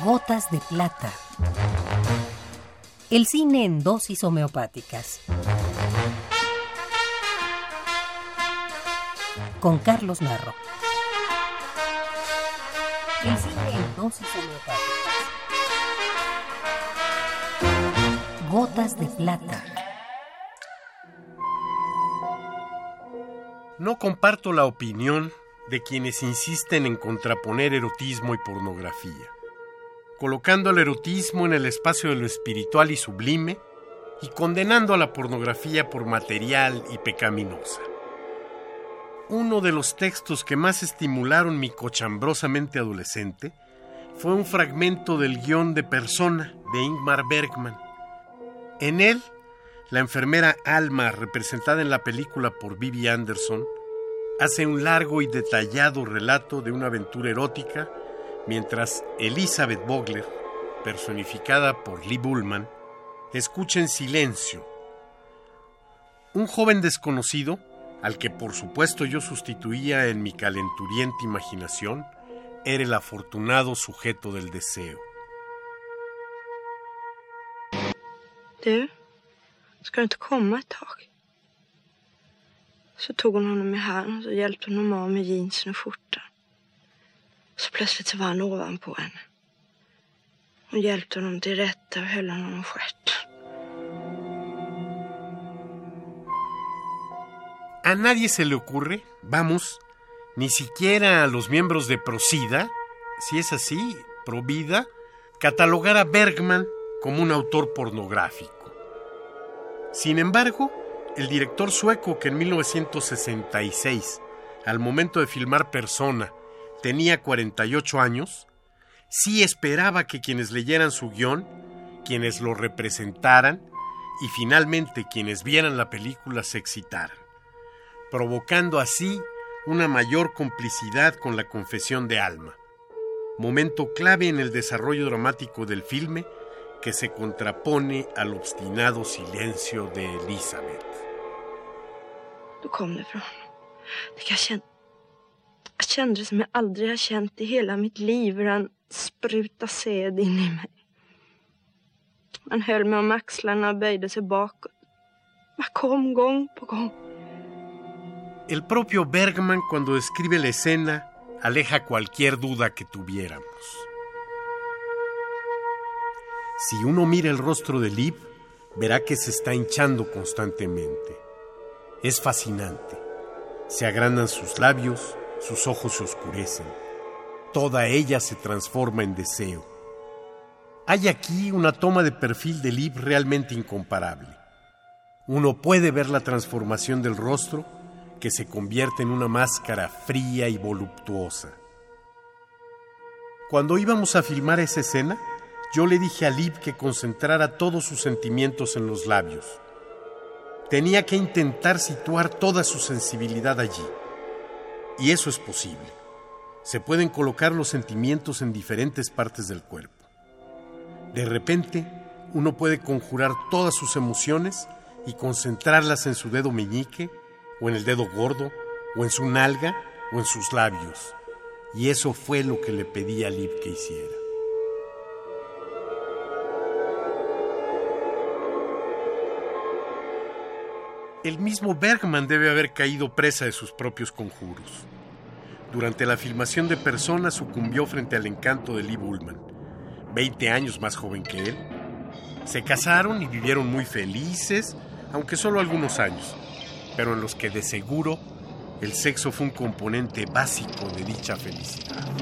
Gotas de plata. El cine en dosis homeopáticas. Con Carlos Narro. El cine en dosis homeopáticas. Gotas de plata. No comparto la opinión de quienes insisten en contraponer erotismo y pornografía, colocando el erotismo en el espacio de lo espiritual y sublime y condenando a la pornografía por material y pecaminosa. Uno de los textos que más estimularon mi cochambrosamente adolescente fue un fragmento del guion de Persona de Ingmar Bergman. En él, la enfermera Alma, representada en la película por Bibi Anderson, hace un largo y detallado relato de una aventura erótica, mientras Elizabeth Bogler, personificada por Lee Bullman, escucha en silencio. Un joven desconocido, al que por supuesto yo sustituía en mi calenturienta imaginación, era el afortunado sujeto del deseo. Du, ska du inte komma ett tag? Så tog hon honom i hand och hjälpte hon honom. A nadie se le ocurre, vamos, ni siquiera a los miembros de Procida, si es así, Provida, catalogar a Bergman como un autor pornográfico. Sin embargo, el director sueco que en 1966, al momento de filmar Persona, tenía 48 años, sí esperaba que quienes leyeran su guion, quienes lo representaran y finalmente quienes vieran la película se excitaran, provocando así una mayor complicidad con la confesión de Alma, momento clave en el desarrollo dramático del filme que se contrapone al obstinado silencio de Elizabeth. Jag El propio Bergman cuando describe la escena aleja cualquier duda que tuviéramos. Si uno mira el rostro de Liv, verá que se está hinchando constantemente. Es fascinante. Se agrandan sus labios, sus ojos se oscurecen. Toda ella se transforma en deseo. Hay aquí una toma de perfil de Liv realmente incomparable. Uno puede ver la transformación del rostro que se convierte en una máscara fría y voluptuosa. Cuando íbamos a filmar esa escena, yo le dije a Liv que concentrara todos sus sentimientos en los labios. Tenía que intentar situar toda su sensibilidad allí. Y eso es posible. Se pueden colocar los sentimientos en diferentes partes del cuerpo. De repente, uno puede conjurar todas sus emociones y concentrarlas en su dedo meñique, o en el dedo gordo, o en su nalga, o en sus labios. Y eso fue lo que le pedí a Liv que hiciera. El mismo Bergman debe haber caído presa de sus propios conjuros. Durante la filmación de Persona sucumbió frente al encanto de Lee Bullman, 20 años más joven que él. Se casaron y vivieron muy felices, aunque solo algunos años, pero en los que de seguro el sexo fue un componente básico de dicha felicidad.